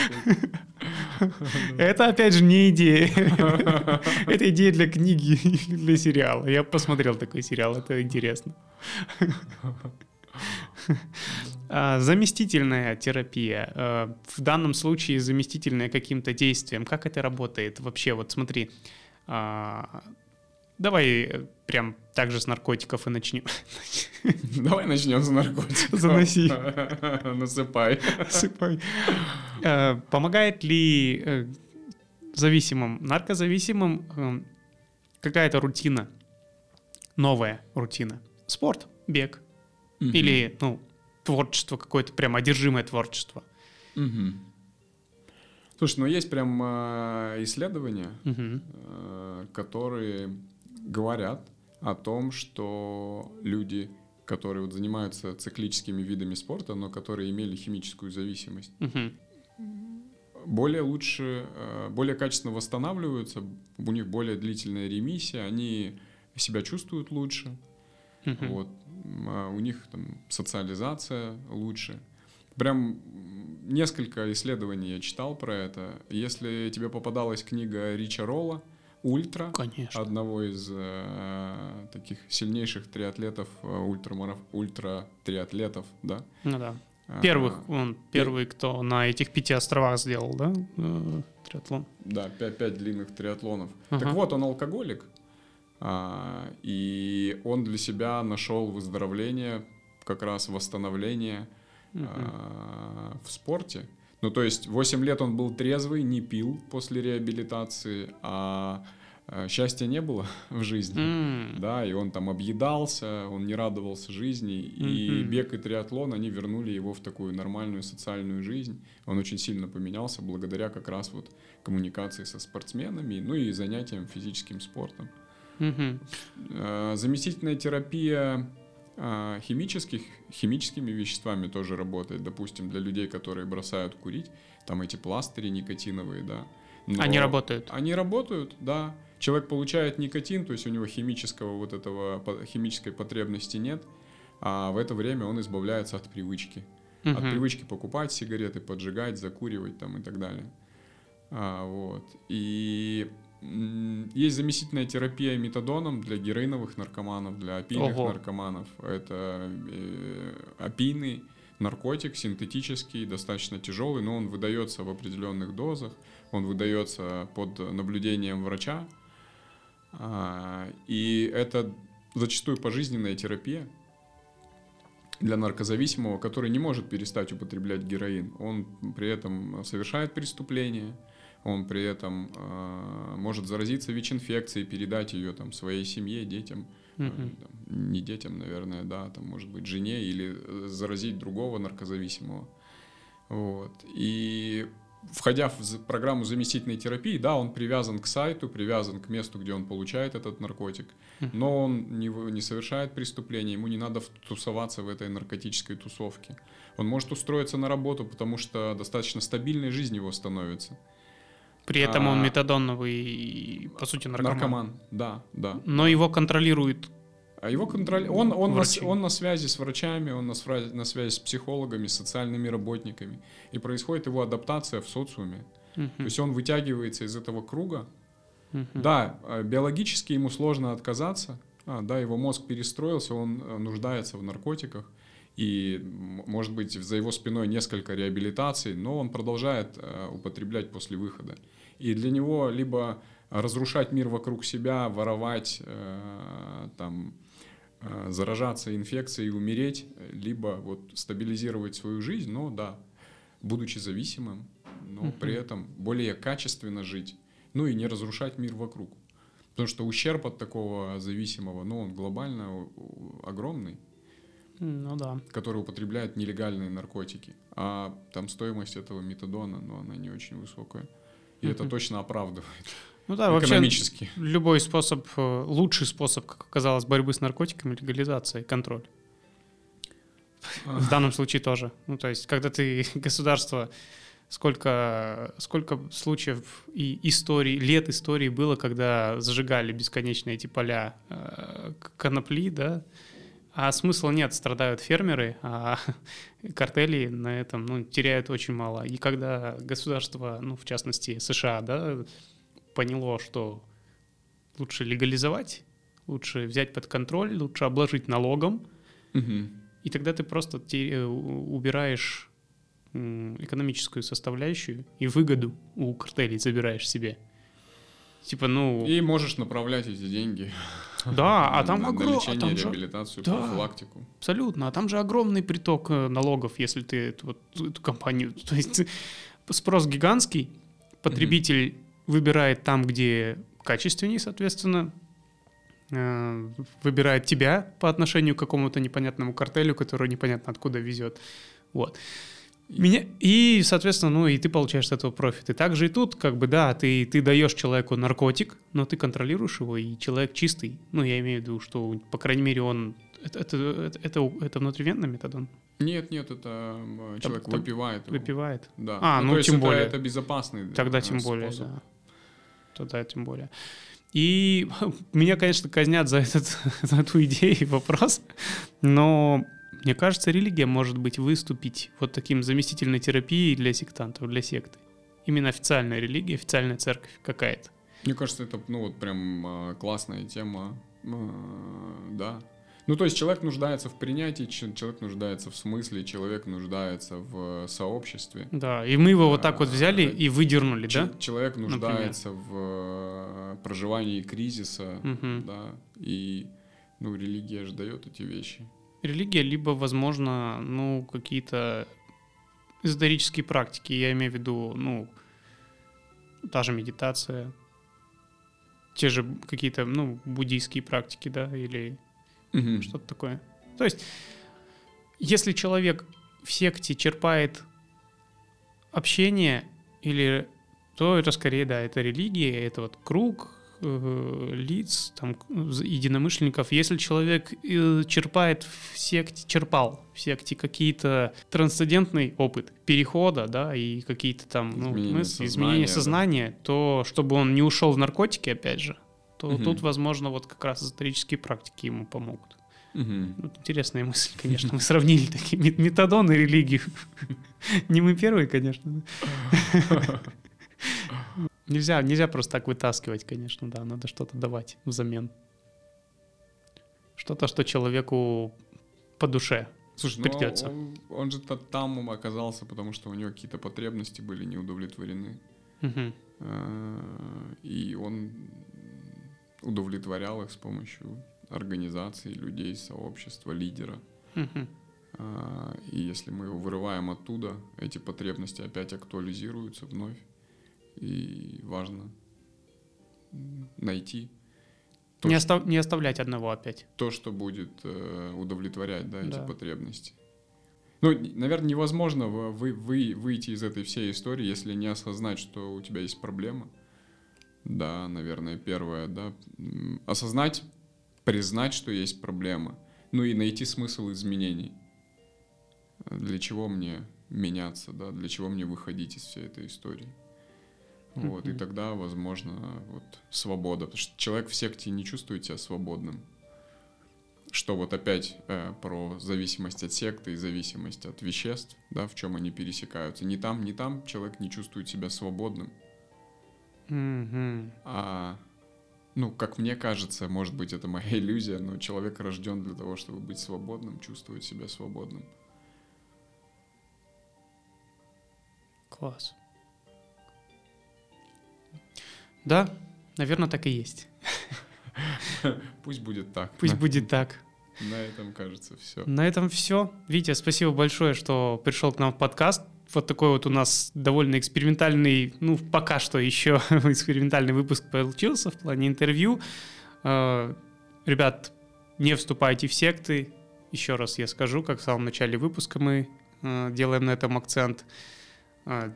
Это, опять же, не идея. Это идея для книги для сериала. Я посмотрел такой сериал, это интересно. А, заместительная терапия. А, в данном случае заместительная каким-то действием. Как это работает вообще? Вот смотри. А, давай прям так же с наркотиков и начнем. Давай начнем с наркотиков. Заноси. Насыпай. Насыпай. Помогает ли э, зависимым, наркозависимым э, какая-то рутина? Новая рутина. Спорт, бег. Или, ну, творчество какое-то, прям одержимое творчество. Угу. Слушай, ну есть прям э, исследования, угу. э, которые говорят о том, что люди, которые вот занимаются циклическими видами спорта, но которые имели химическую зависимость, угу. более лучше, э, более качественно восстанавливаются, у них более длительная ремиссия, они себя чувствуют лучше, uh Вот. А у них там социализация лучше. Прям несколько исследований я читал про это. Если тебе попадалась книга Рича Ролла «Ультра», Конечно. одного из э, таких сильнейших триатлетов, э, ультрамараф, ультра-триатлетов, да? Ну да. А, Первых, он первый, кто на этих пяти островах сделал, да, э, триатлон? Да, пять, пять длинных триатлонов. Ага. Так вот, он алкоголик, и он для себя нашел выздоровление, как раз восстановление uh в спорте. Ну, то есть 8 лет он был трезвый, не пил после реабилитации, а, а счастья не было в жизни, mm. да, и он там объедался, он не радовался жизни, mm-hmm. и бег и триатлон, они вернули его в такую нормальную социальную жизнь. Он очень сильно поменялся благодаря как раз вот коммуникации со спортсменами, ну и занятиям физическим спортом. Угу. Заместительная терапия а, химических, химическими веществами тоже работает. Допустим, для людей, которые бросают курить, там эти пластыри никотиновые, да. Но они работают? Они работают, да. Человек получает никотин, то есть у него химического вот этого, химической потребности нет, а в это время он избавляется от привычки. Угу. От привычки покупать сигареты, поджигать, закуривать там и так далее. А, вот. И есть заместительная терапия метадоном для героиновых наркоманов, для опийных Ого. наркоманов. Это э, опийный наркотик, синтетический, достаточно тяжелый, но он выдается в определенных дозах, он выдается под наблюдением врача. А, и это зачастую пожизненная терапия для наркозависимого, который не может перестать употреблять героин. Он при этом совершает преступление – он при этом э, может заразиться ВИЧ-инфекцией, передать ее там своей семье, детям, э, там, не детям, наверное, да, там может быть жене или э, заразить другого наркозависимого. Вот. И входя в программу заместительной терапии, да, он привязан к сайту, привязан к месту, где он получает этот наркотик, но он не, не совершает преступления, ему не надо тусоваться в этой наркотической тусовке. Он может устроиться на работу, потому что достаточно стабильной жизнь его становится. При этом а, он метадоновый, по сути, наркоман. Наркоман, да, да. Но его контролирует а его контроль... он, он, на, он на связи с врачами, он на, связи, на связи с психологами, с социальными работниками. И происходит его адаптация в социуме. Uh-huh. То есть он вытягивается из этого круга. Uh-huh. Да, э, биологически ему сложно отказаться. А, да, его мозг перестроился, он э, нуждается в наркотиках. И, может быть, за его спиной несколько реабилитаций, но он продолжает э, употреблять после выхода. И для него либо разрушать мир вокруг себя, воровать, э, там, э, заражаться инфекцией и умереть, либо вот стабилизировать свою жизнь, но да, будучи зависимым, но при этом более качественно жить, ну и не разрушать мир вокруг. Потому что ущерб от такого зависимого, ну, он глобально огромный. Ну да. Который употребляет нелегальные наркотики. А там стоимость этого метадона, ну, она не очень высокая. И это точно оправдывает. Ну да, вообще Экономически. любой способ, э, лучший способ, как оказалось, борьбы с наркотиками, легализация и контроль. В данном случае тоже. Ну, то есть, когда ты государство, сколько, сколько случаев и историй, лет истории было, когда зажигали бесконечно эти поля э, конопли, да, а смысла нет, страдают фермеры, а картели на этом ну, теряют очень мало. И когда государство, ну, в частности, США, да, поняло, что лучше легализовать, лучше взять под контроль, лучше обложить налогом, Мгм. и тогда ты просто э, убираешь экономическую составляющую и выгоду у картелей забираешь себе. Типа, ну, И можешь направлять эти деньги да, а там на, на огром- а там же- реабилитацию, Да. профилактику. Абсолютно. А там же огромный приток э, налогов, если ты эту, вот, эту компанию... То есть спрос гигантский, потребитель выбирает там, где качественнее, соответственно, э, выбирает тебя по отношению к какому-то непонятному картелю, который непонятно откуда везет. Вот. Меня... И, соответственно, ну и ты получаешь с этого профит. И также и тут, как бы, да, ты, ты даешь человеку наркотик, но ты контролируешь его, и человек чистый. Ну, я имею в виду, что, по крайней мере, он... Это, это, это, это, внутривенный метадон? Нет, нет, это человек там выпивает. его. Выпивает? Да. А, ну, есть тем это, более. Это безопасный Тогда э, тем более, способ. да. Тогда тем более. И меня, конечно, казнят за, этот, за эту идею и вопрос, но мне кажется, религия может быть выступить вот таким заместительной терапией для сектантов, для секты. Именно официальная религия, официальная церковь какая-то. Мне кажется, это, ну, вот прям а, классная тема. А, Да. Ну, то есть человек нуждается в принятии, человек нуждается в смысле, человек нуждается в сообществе. Да, и мы его вот так вот А, взяли и выдернули, Ч- да? Человек Например. нуждается в э, проживании кризиса, Мгм. да, и, ну, религия же дает эти вещи. Религия, либо, возможно, ну, какие-то эзотерические практики. Я имею в виду, ну, та же медитация, те же какие-то, ну, буддийские практики, да, или Мгм. что-то такое. То есть, если человек в секте черпает общение, или то это скорее, да, это религия, это вот круг э, лиц, там, з- единомышленников. Если человек э, черпает в секте, черпал в секте какие-то трансцендентный опыт перехода, да, и какие-то там ну, Изменения мысли, сознания, изменения да. сознания, то чтобы он не ушел в наркотики, опять же, то Мгм. тут, возможно, вот как раз эзотерические практики ему помогут. Мгм. Вот интересная мысль, конечно. Мы сравнили такие мет- метадон и религию. Не мы первые, конечно. Нельзя, нельзя просто так вытаскивать, конечно, да. Надо что-то давать взамен. Что-то, что человеку по душе. Слушай, ну Придется. он, он же та- там оказался, потому что у него какие-то потребности были не удовлетворены. Мгм. Э, И он удовлетворял их с помощью организаций, людей, сообщества, лидера. А, И если мы его вырываем оттуда, эти потребности опять актуализируются вновь. И важно найти то, Не, остав- не оставлять одного опять. то, что будет э, удовлетворять да, эти Да. потребности. Ну, наверное, невозможно вы, вы- вы- выйти из этой всей истории, если не осознать, что у тебя есть проблема. Да, наверное, первое, да. Осознать, признать, что есть проблема. Ну и найти смысл изменений. Для чего мне меняться, да, для чего мне выходить из всей этой истории. Вот, и тогда, возможно, вот свобода. Потому что человек в секте не чувствует себя свободным. Что вот опять э, про зависимость от секты и зависимость от веществ, да, в чем они пересекаются. Ни там, ни там человек не чувствует себя свободным. Мгм. А, ну, как мне кажется, может быть, это моя иллюзия, но человек рожден для того, чтобы быть свободным, чувствовать себя свободным. Класс. Да, наверное, так и есть. Пусть будет так. Пусть на, будет так. на этом, кажется, все. На этом все. Витя, спасибо большое, что пришел к нам в подкаст. Вот такой вот у нас довольно экспериментальный, ну, пока что еще экспериментальный выпуск получился в плане интервью. Э, Ребят, не вступайте в секты. Еще раз я скажу, как в самом начале выпуска мы э, делаем на этом акцент. Э,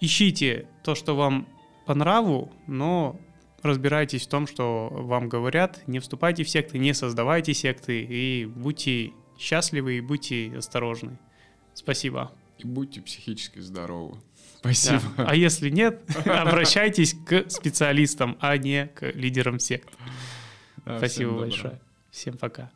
Ищите то, что вам по нраву, но разбирайтесь в том, что вам говорят, не вступайте в секты, не создавайте секты и будьте счастливы и будьте осторожны. Спасибо. И будьте психически здоровы. Спасибо. Да. А если нет, обращайтесь к специалистам, а не к лидерам сект. Да, Спасибо большое. Всем пока.